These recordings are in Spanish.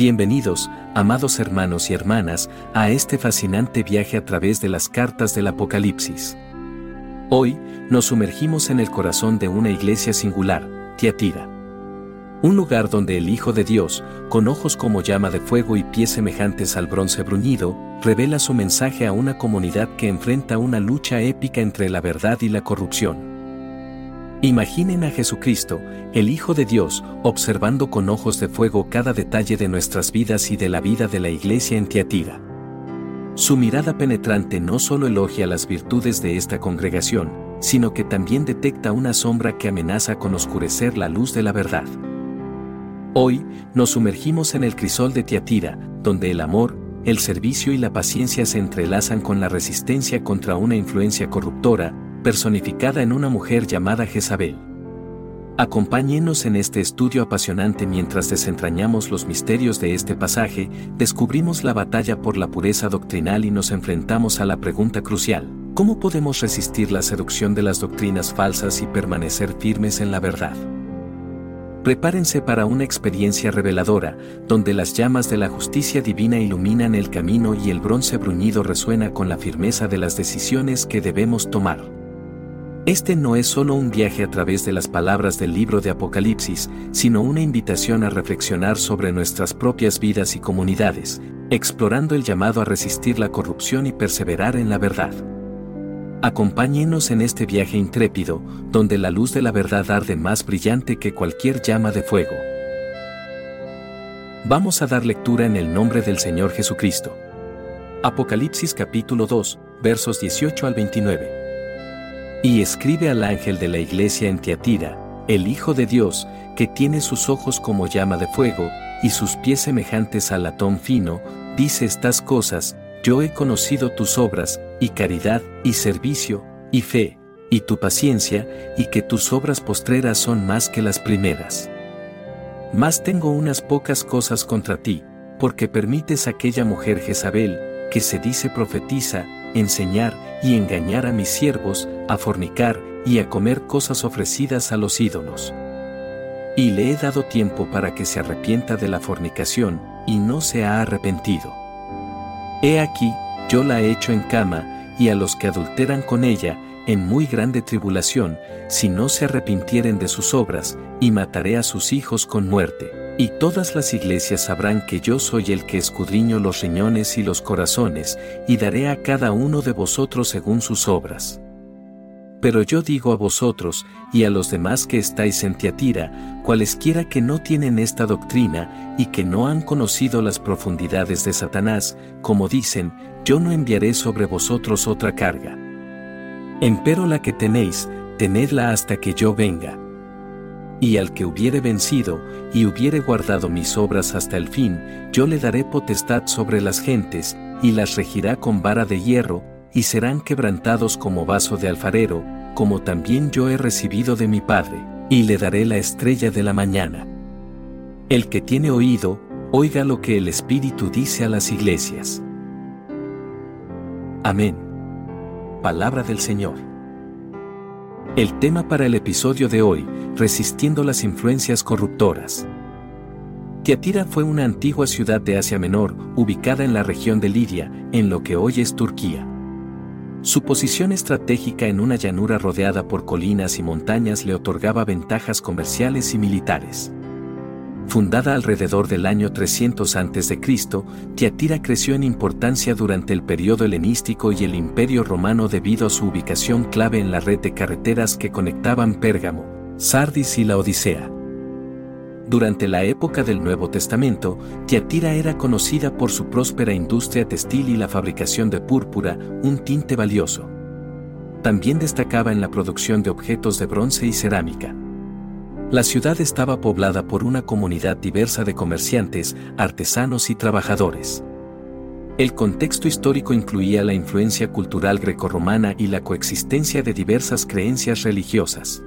Bienvenidos, amados hermanos y hermanas, a este fascinante viaje a través de las cartas del Apocalipsis. Hoy, nos sumergimos en el corazón de una iglesia singular, Tiatira. Un lugar donde el Hijo de Dios, con ojos como llama de fuego y pies semejantes al bronce bruñido, revela su mensaje a una comunidad que enfrenta una lucha épica entre la verdad y la corrupción. Imaginen a Jesucristo, el Hijo de Dios, observando con ojos de fuego cada detalle de nuestras vidas y de la vida de la iglesia en Tiatira. Su mirada penetrante no solo elogia las virtudes de esta congregación, sino que también detecta una sombra que amenaza con oscurecer la luz de la verdad. Hoy, nos sumergimos en el crisol de Tiatira, donde el amor, el servicio y la paciencia se entrelazan con la resistencia contra una influencia corruptora, personificada en una mujer llamada Jezabel. Acompáñenos en este estudio apasionante mientras desentrañamos los misterios de este pasaje, descubrimos la batalla por la pureza doctrinal y nos enfrentamos a la pregunta crucial, ¿cómo podemos resistir la seducción de las doctrinas falsas y permanecer firmes en la verdad? Prepárense para una experiencia reveladora, donde las llamas de la justicia divina iluminan el camino y el bronce bruñido resuena con la firmeza de las decisiones que debemos tomar. Este no es solo un viaje a través de las palabras del libro de Apocalipsis, sino una invitación a reflexionar sobre nuestras propias vidas y comunidades, explorando el llamado a resistir la corrupción y perseverar en la verdad. Acompáñenos en este viaje intrépido, donde la luz de la verdad arde más brillante que cualquier llama de fuego. Vamos a dar lectura en el nombre del Señor Jesucristo. Apocalipsis capítulo 2, versos 18 al 29. Y escribe al ángel de la iglesia en Tiatira, el Hijo de Dios, que tiene sus ojos como llama de fuego, y sus pies semejantes al latón fino, dice estas cosas, yo he conocido tus obras, y caridad, y servicio, y fe, y tu paciencia, y que tus obras postreras son más que las primeras. Mas tengo unas pocas cosas contra ti, porque permites a aquella mujer Jezabel, que se dice profetiza, enseñar y engañar a mis siervos, a fornicar y a comer cosas ofrecidas a los ídolos. Y le he dado tiempo para que se arrepienta de la fornicación, y no se ha arrepentido. He aquí, yo la he hecho en cama, y a los que adulteran con ella, en muy grande tribulación, si no se arrepintieren de sus obras, y mataré a sus hijos con muerte. Y todas las iglesias sabrán que yo soy el que escudriño los riñones y los corazones, y daré a cada uno de vosotros según sus obras. Pero yo digo a vosotros, y a los demás que estáis en Tiatira, cualesquiera que no tienen esta doctrina, y que no han conocido las profundidades de Satanás, como dicen, yo no enviaré sobre vosotros otra carga. Empero la que tenéis, tenedla hasta que yo venga. Y al que hubiere vencido, y hubiere guardado mis obras hasta el fin, yo le daré potestad sobre las gentes, y las regirá con vara de hierro, y serán quebrantados como vaso de alfarero, como también yo he recibido de mi Padre, y le daré la estrella de la mañana. El que tiene oído, oiga lo que el Espíritu dice a las iglesias. Amén. Palabra del Señor. El tema para el episodio de hoy, resistiendo las influencias corruptoras. Tiatira fue una antigua ciudad de Asia Menor, ubicada en la región de Lidia, en lo que hoy es Turquía. Su posición estratégica en una llanura rodeada por colinas y montañas le otorgaba ventajas comerciales y militares. Fundada alrededor del año 300 a.C., Tiatira creció en importancia durante el periodo helenístico y el Imperio Romano debido a su ubicación clave en la red de carreteras que conectaban Pérgamo, Sardis y la Odisea. Durante la época del Nuevo Testamento, Tiatira era conocida por su próspera industria textil y la fabricación de púrpura, un tinte valioso. También destacaba en la producción de objetos de bronce y cerámica. La ciudad estaba poblada por una comunidad diversa de comerciantes, artesanos y trabajadores. El contexto histórico incluía la influencia cultural grecorromana y la coexistencia de diversas creencias religiosas.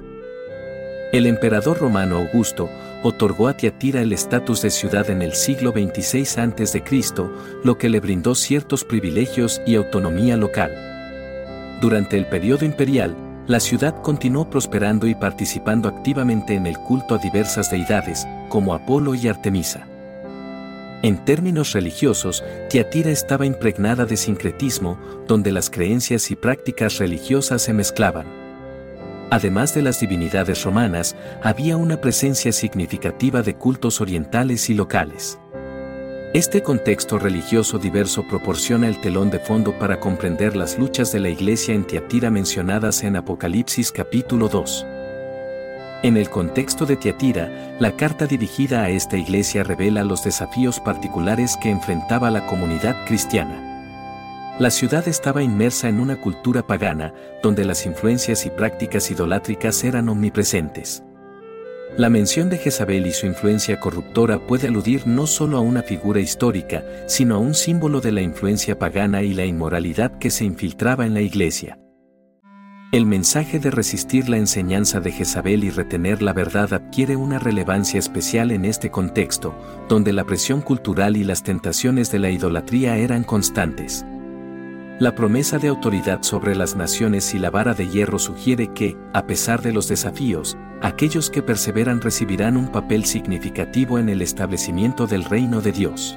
El emperador romano Augusto otorgó a Tiatira el estatus de ciudad en el siglo 26 a.C., lo que le brindó ciertos privilegios y autonomía local. Durante el periodo imperial, la ciudad continuó prosperando y participando activamente en el culto a diversas deidades, como Apolo y Artemisa. En términos religiosos, Tiatira estaba impregnada de sincretismo, donde las creencias y prácticas religiosas se mezclaban. Además de las divinidades romanas, había una presencia significativa de cultos orientales y locales. Este contexto religioso diverso proporciona el telón de fondo para comprender las luchas de la iglesia en Tiatira mencionadas en Apocalipsis capítulo 2. En el contexto de Tiatira, la carta dirigida a esta iglesia revela los desafíos particulares que enfrentaba la comunidad cristiana. La ciudad estaba inmersa en una cultura pagana, donde las influencias y prácticas idolátricas eran omnipresentes. La mención de Jezabel y su influencia corruptora puede aludir no solo a una figura histórica, sino a un símbolo de la influencia pagana y la inmoralidad que se infiltraba en la iglesia. El mensaje de resistir la enseñanza de Jezabel y retener la verdad adquiere una relevancia especial en este contexto, donde la presión cultural y las tentaciones de la idolatría eran constantes. La promesa de autoridad sobre las naciones y la vara de hierro sugiere que, a pesar de los desafíos, aquellos que perseveran recibirán un papel significativo en el establecimiento del reino de Dios.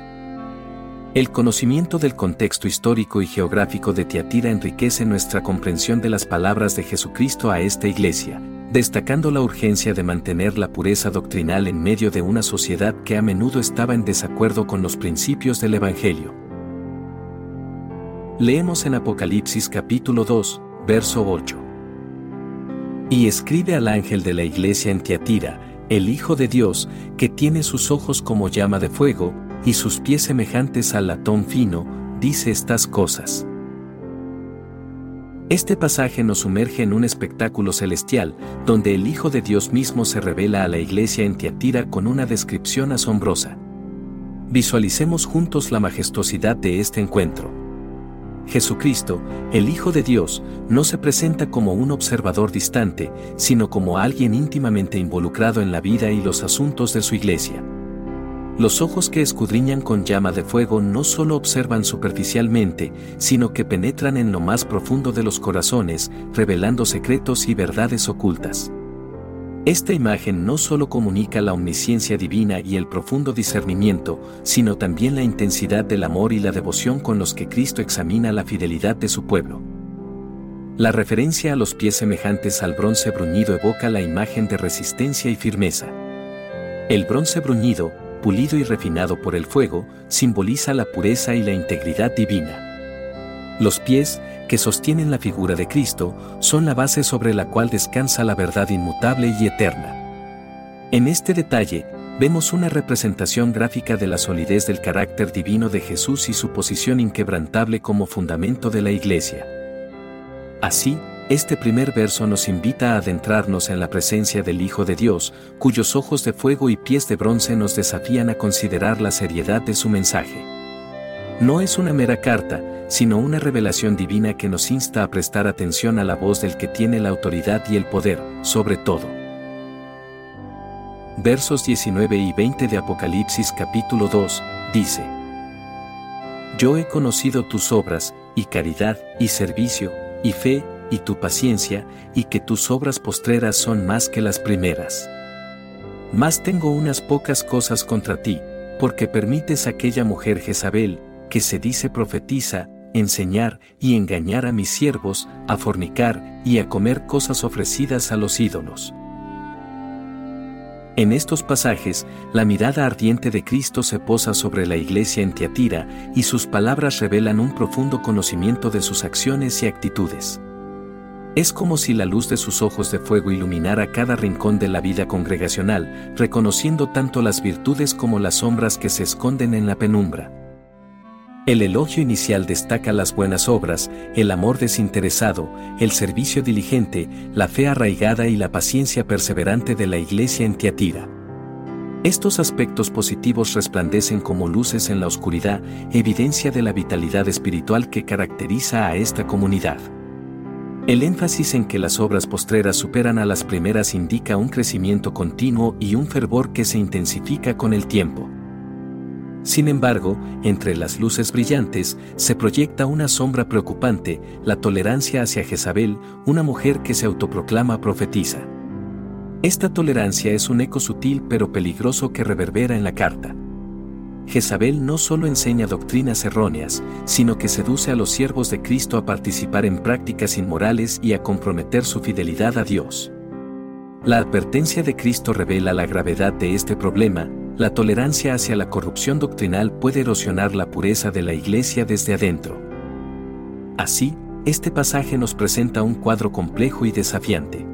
El conocimiento del contexto histórico y geográfico de Tiatira enriquece nuestra comprensión de las palabras de Jesucristo a esta iglesia, destacando la urgencia de mantener la pureza doctrinal en medio de una sociedad que a menudo estaba en desacuerdo con los principios del Evangelio. Leemos en Apocalipsis capítulo 2, verso 8. Y escribe al ángel de la iglesia en Tiatira, el Hijo de Dios, que tiene sus ojos como llama de fuego, y sus pies semejantes al latón fino, dice estas cosas. Este pasaje nos sumerge en un espectáculo celestial, donde el Hijo de Dios mismo se revela a la iglesia en Tiatira con una descripción asombrosa. Visualicemos juntos la majestuosidad de este encuentro. Jesucristo, el Hijo de Dios, no se presenta como un observador distante, sino como alguien íntimamente involucrado en la vida y los asuntos de su iglesia. Los ojos que escudriñan con llama de fuego no solo observan superficialmente, sino que penetran en lo más profundo de los corazones, revelando secretos y verdades ocultas. Esta imagen no solo comunica la omnisciencia divina y el profundo discernimiento, sino también la intensidad del amor y la devoción con los que Cristo examina la fidelidad de su pueblo. La referencia a los pies semejantes al bronce bruñido evoca la imagen de resistencia y firmeza. El bronce bruñido, pulido y refinado por el fuego, simboliza la pureza y la integridad divina. Los pies, que sostienen la figura de Cristo, son la base sobre la cual descansa la verdad inmutable y eterna. En este detalle, vemos una representación gráfica de la solidez del carácter divino de Jesús y su posición inquebrantable como fundamento de la Iglesia. Así, este primer verso nos invita a adentrarnos en la presencia del Hijo de Dios, cuyos ojos de fuego y pies de bronce nos desafían a considerar la seriedad de su mensaje. No es una mera carta, sino una revelación divina que nos insta a prestar atención a la voz del que tiene la autoridad y el poder, sobre todo. Versos 19 y 20 de Apocalipsis capítulo 2, dice, Yo he conocido tus obras, y caridad, y servicio, y fe, y tu paciencia, y que tus obras postreras son más que las primeras. Mas tengo unas pocas cosas contra ti, porque permites aquella mujer Jezabel, que se dice profetiza, enseñar y engañar a mis siervos, a fornicar y a comer cosas ofrecidas a los ídolos. En estos pasajes, la mirada ardiente de Cristo se posa sobre la iglesia en Tiatira y sus palabras revelan un profundo conocimiento de sus acciones y actitudes. Es como si la luz de sus ojos de fuego iluminara cada rincón de la vida congregacional, reconociendo tanto las virtudes como las sombras que se esconden en la penumbra. El elogio inicial destaca las buenas obras, el amor desinteresado, el servicio diligente, la fe arraigada y la paciencia perseverante de la iglesia en Tiatira. Estos aspectos positivos resplandecen como luces en la oscuridad, evidencia de la vitalidad espiritual que caracteriza a esta comunidad. El énfasis en que las obras postreras superan a las primeras indica un crecimiento continuo y un fervor que se intensifica con el tiempo. Sin embargo, entre las luces brillantes se proyecta una sombra preocupante, la tolerancia hacia Jezabel, una mujer que se autoproclama profetiza. Esta tolerancia es un eco sutil pero peligroso que reverbera en la carta. Jezabel no solo enseña doctrinas erróneas, sino que seduce a los siervos de Cristo a participar en prácticas inmorales y a comprometer su fidelidad a Dios. La advertencia de Cristo revela la gravedad de este problema, la tolerancia hacia la corrupción doctrinal puede erosionar la pureza de la Iglesia desde adentro. Así, este pasaje nos presenta un cuadro complejo y desafiante.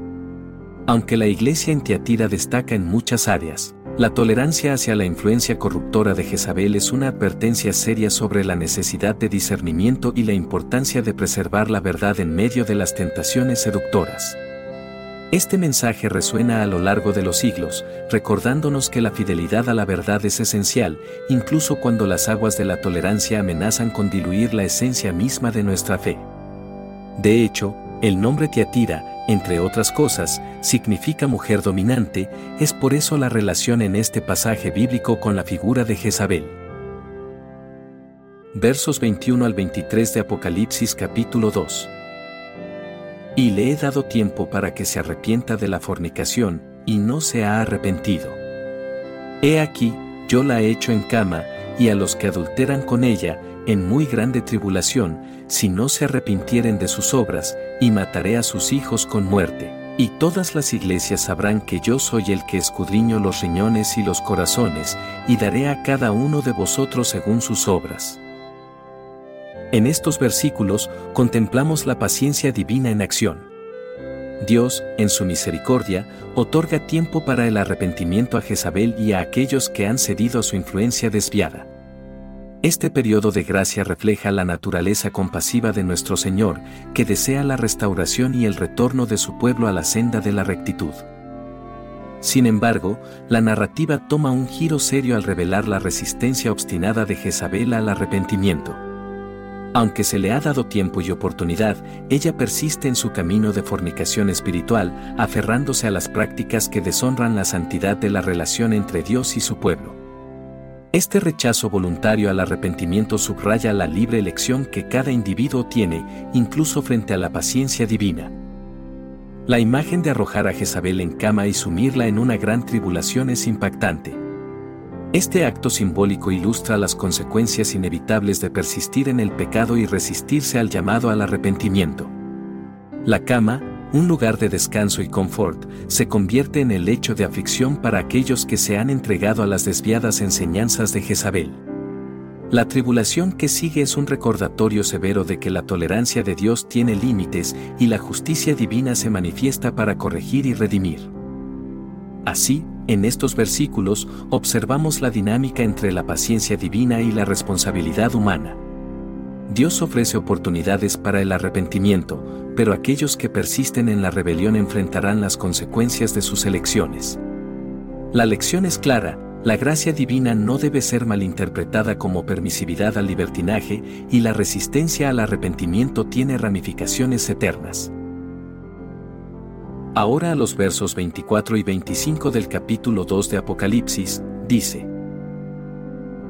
Aunque la Iglesia en Tiatira destaca en muchas áreas, la tolerancia hacia la influencia corruptora de Jezabel es una advertencia seria sobre la necesidad de discernimiento y la importancia de preservar la verdad en medio de las tentaciones seductoras. Este mensaje resuena a lo largo de los siglos, recordándonos que la fidelidad a la verdad es esencial, incluso cuando las aguas de la tolerancia amenazan con diluir la esencia misma de nuestra fe. De hecho, el nombre Tiatira, entre otras cosas, significa mujer dominante, es por eso la relación en este pasaje bíblico con la figura de Jezabel. Versos 21 al 23 de Apocalipsis capítulo 2. Y le he dado tiempo para que se arrepienta de la fornicación, y no se ha arrepentido. He aquí, yo la he hecho en cama, y a los que adulteran con ella, en muy grande tribulación, si no se arrepintieren de sus obras, y mataré a sus hijos con muerte. Y todas las iglesias sabrán que yo soy el que escudriño los riñones y los corazones, y daré a cada uno de vosotros según sus obras. En estos versículos contemplamos la paciencia divina en acción. Dios, en su misericordia, otorga tiempo para el arrepentimiento a Jezabel y a aquellos que han cedido a su influencia desviada. Este periodo de gracia refleja la naturaleza compasiva de nuestro Señor, que desea la restauración y el retorno de su pueblo a la senda de la rectitud. Sin embargo, la narrativa toma un giro serio al revelar la resistencia obstinada de Jezabel al arrepentimiento. Aunque se le ha dado tiempo y oportunidad, ella persiste en su camino de fornicación espiritual, aferrándose a las prácticas que deshonran la santidad de la relación entre Dios y su pueblo. Este rechazo voluntario al arrepentimiento subraya la libre elección que cada individuo tiene, incluso frente a la paciencia divina. La imagen de arrojar a Jezabel en cama y sumirla en una gran tribulación es impactante. Este acto simbólico ilustra las consecuencias inevitables de persistir en el pecado y resistirse al llamado al arrepentimiento. La cama, un lugar de descanso y confort, se convierte en el lecho de aflicción para aquellos que se han entregado a las desviadas enseñanzas de Jezabel. La tribulación que sigue es un recordatorio severo de que la tolerancia de Dios tiene límites y la justicia divina se manifiesta para corregir y redimir. Así, en estos versículos observamos la dinámica entre la paciencia divina y la responsabilidad humana. Dios ofrece oportunidades para el arrepentimiento, pero aquellos que persisten en la rebelión enfrentarán las consecuencias de sus elecciones. La lección es clara, la gracia divina no debe ser malinterpretada como permisividad al libertinaje y la resistencia al arrepentimiento tiene ramificaciones eternas. Ahora a los versos 24 y 25 del capítulo 2 de Apocalipsis, dice,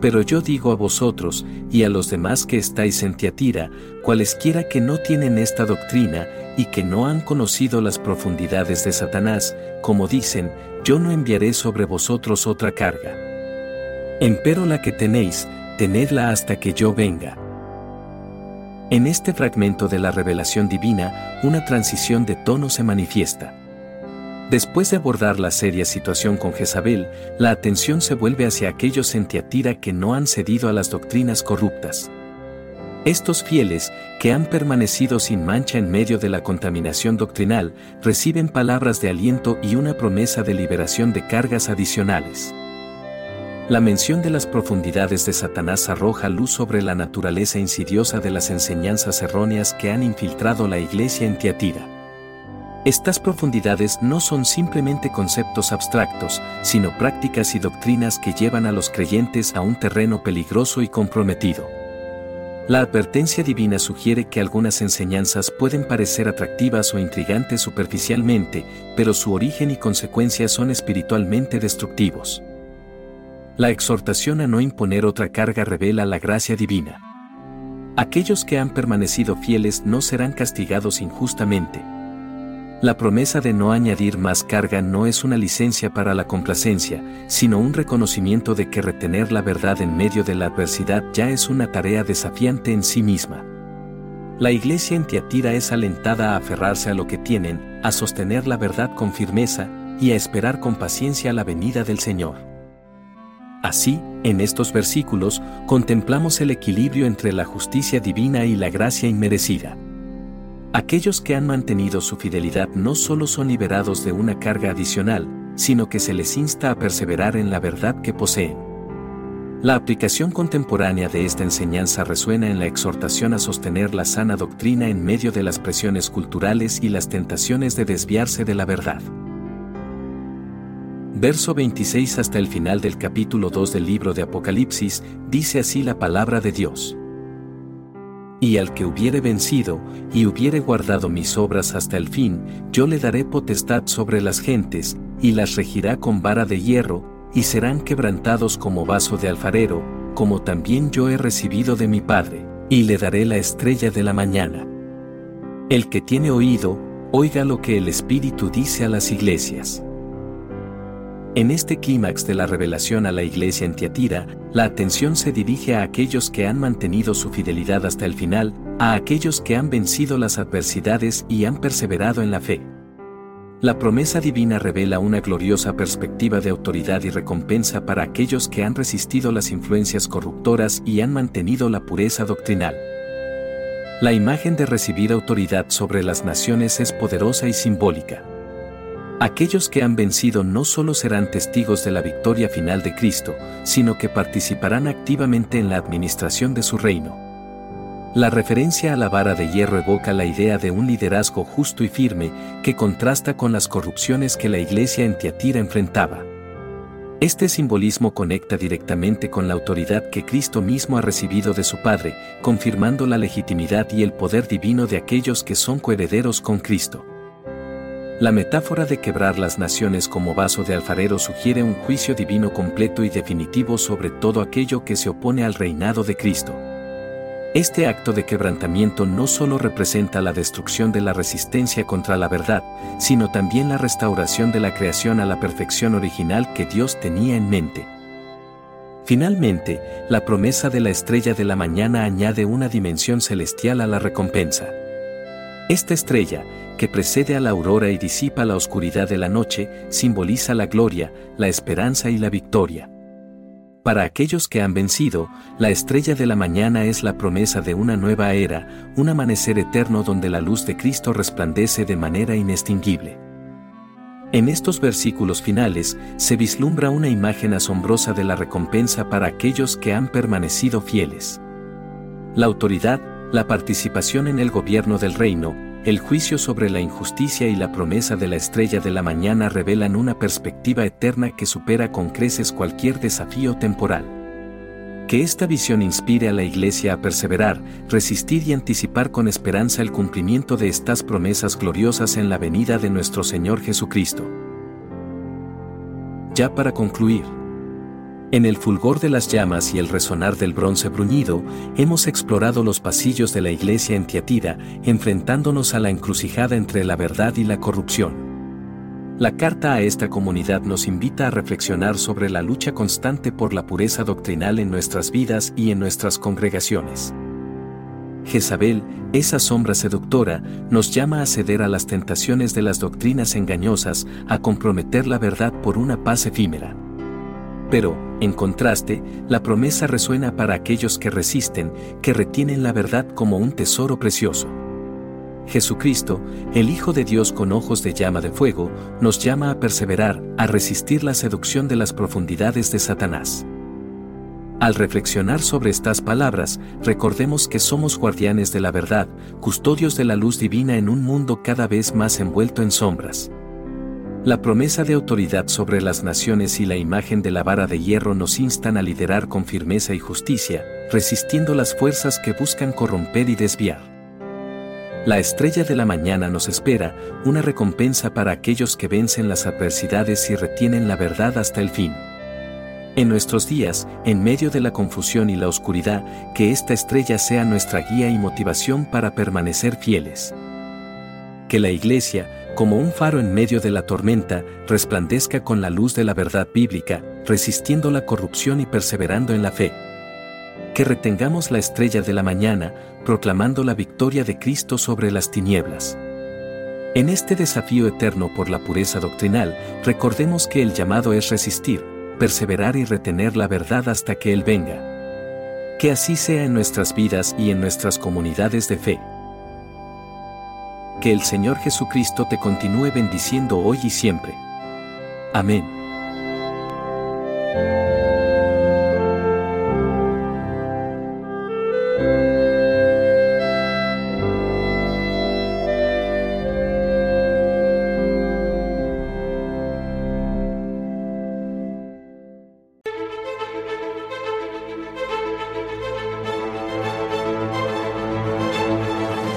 Pero yo digo a vosotros, y a los demás que estáis en Tiatira, cualesquiera que no tienen esta doctrina, y que no han conocido las profundidades de Satanás, como dicen, yo no enviaré sobre vosotros otra carga. Empero la que tenéis, tenedla hasta que yo venga. En este fragmento de la revelación divina, una transición de tono se manifiesta. Después de abordar la seria situación con Jezabel, la atención se vuelve hacia aquellos en Tiatira que no han cedido a las doctrinas corruptas. Estos fieles, que han permanecido sin mancha en medio de la contaminación doctrinal, reciben palabras de aliento y una promesa de liberación de cargas adicionales. La mención de las profundidades de Satanás arroja luz sobre la naturaleza insidiosa de las enseñanzas erróneas que han infiltrado la iglesia en Tiatira. Estas profundidades no son simplemente conceptos abstractos, sino prácticas y doctrinas que llevan a los creyentes a un terreno peligroso y comprometido. La advertencia divina sugiere que algunas enseñanzas pueden parecer atractivas o intrigantes superficialmente, pero su origen y consecuencias son espiritualmente destructivos. La exhortación a no imponer otra carga revela la gracia divina. Aquellos que han permanecido fieles no serán castigados injustamente. La promesa de no añadir más carga no es una licencia para la complacencia, sino un reconocimiento de que retener la verdad en medio de la adversidad ya es una tarea desafiante en sí misma. La iglesia en Tiatira es alentada a aferrarse a lo que tienen, a sostener la verdad con firmeza y a esperar con paciencia la venida del Señor. Así, en estos versículos, contemplamos el equilibrio entre la justicia divina y la gracia inmerecida. Aquellos que han mantenido su fidelidad no solo son liberados de una carga adicional, sino que se les insta a perseverar en la verdad que poseen. La aplicación contemporánea de esta enseñanza resuena en la exhortación a sostener la sana doctrina en medio de las presiones culturales y las tentaciones de desviarse de la verdad verso 26 hasta el final del capítulo 2 del libro de Apocalipsis, dice así la palabra de Dios. Y al que hubiere vencido, y hubiere guardado mis obras hasta el fin, yo le daré potestad sobre las gentes, y las regirá con vara de hierro, y serán quebrantados como vaso de alfarero, como también yo he recibido de mi Padre, y le daré la estrella de la mañana. El que tiene oído, oiga lo que el Espíritu dice a las iglesias. En este clímax de la revelación a la iglesia en Tiatira, la atención se dirige a aquellos que han mantenido su fidelidad hasta el final, a aquellos que han vencido las adversidades y han perseverado en la fe. La promesa divina revela una gloriosa perspectiva de autoridad y recompensa para aquellos que han resistido las influencias corruptoras y han mantenido la pureza doctrinal. La imagen de recibir autoridad sobre las naciones es poderosa y simbólica. Aquellos que han vencido no solo serán testigos de la victoria final de Cristo, sino que participarán activamente en la administración de su reino. La referencia a la vara de hierro evoca la idea de un liderazgo justo y firme que contrasta con las corrupciones que la iglesia en Tiatira enfrentaba. Este simbolismo conecta directamente con la autoridad que Cristo mismo ha recibido de su Padre, confirmando la legitimidad y el poder divino de aquellos que son coherederos con Cristo. La metáfora de quebrar las naciones como vaso de alfarero sugiere un juicio divino completo y definitivo sobre todo aquello que se opone al reinado de Cristo. Este acto de quebrantamiento no solo representa la destrucción de la resistencia contra la verdad, sino también la restauración de la creación a la perfección original que Dios tenía en mente. Finalmente, la promesa de la estrella de la mañana añade una dimensión celestial a la recompensa. Esta estrella, que precede a la aurora y disipa la oscuridad de la noche, simboliza la gloria, la esperanza y la victoria. Para aquellos que han vencido, la estrella de la mañana es la promesa de una nueva era, un amanecer eterno donde la luz de Cristo resplandece de manera inextinguible. En estos versículos finales se vislumbra una imagen asombrosa de la recompensa para aquellos que han permanecido fieles. La autoridad, la participación en el gobierno del reino, el juicio sobre la injusticia y la promesa de la estrella de la mañana revelan una perspectiva eterna que supera con creces cualquier desafío temporal. Que esta visión inspire a la Iglesia a perseverar, resistir y anticipar con esperanza el cumplimiento de estas promesas gloriosas en la venida de nuestro Señor Jesucristo. Ya para concluir. En el fulgor de las llamas y el resonar del bronce bruñido, hemos explorado los pasillos de la iglesia en Tiatira, enfrentándonos a la encrucijada entre la verdad y la corrupción. La carta a esta comunidad nos invita a reflexionar sobre la lucha constante por la pureza doctrinal en nuestras vidas y en nuestras congregaciones. Jezabel, esa sombra seductora, nos llama a ceder a las tentaciones de las doctrinas engañosas, a comprometer la verdad por una paz efímera. Pero, en contraste, la promesa resuena para aquellos que resisten, que retienen la verdad como un tesoro precioso. Jesucristo, el Hijo de Dios con ojos de llama de fuego, nos llama a perseverar, a resistir la seducción de las profundidades de Satanás. Al reflexionar sobre estas palabras, recordemos que somos guardianes de la verdad, custodios de la luz divina en un mundo cada vez más envuelto en sombras. La promesa de autoridad sobre las naciones y la imagen de la vara de hierro nos instan a liderar con firmeza y justicia, resistiendo las fuerzas que buscan corromper y desviar. La estrella de la mañana nos espera, una recompensa para aquellos que vencen las adversidades y retienen la verdad hasta el fin. En nuestros días, en medio de la confusión y la oscuridad, que esta estrella sea nuestra guía y motivación para permanecer fieles. Que la Iglesia, como un faro en medio de la tormenta, resplandezca con la luz de la verdad bíblica, resistiendo la corrupción y perseverando en la fe que retengamos la estrella de la mañana, proclamando la victoria de Cristo sobre las tinieblas. En este desafío eterno por la pureza doctrinal, recordemos que el llamado es resistir, perseverar y retener la verdad hasta que Él venga. Que así sea en nuestras vidas y en nuestras comunidades de fe. Que el Señor Jesucristo te continúe bendiciendo hoy y siempre. Amén.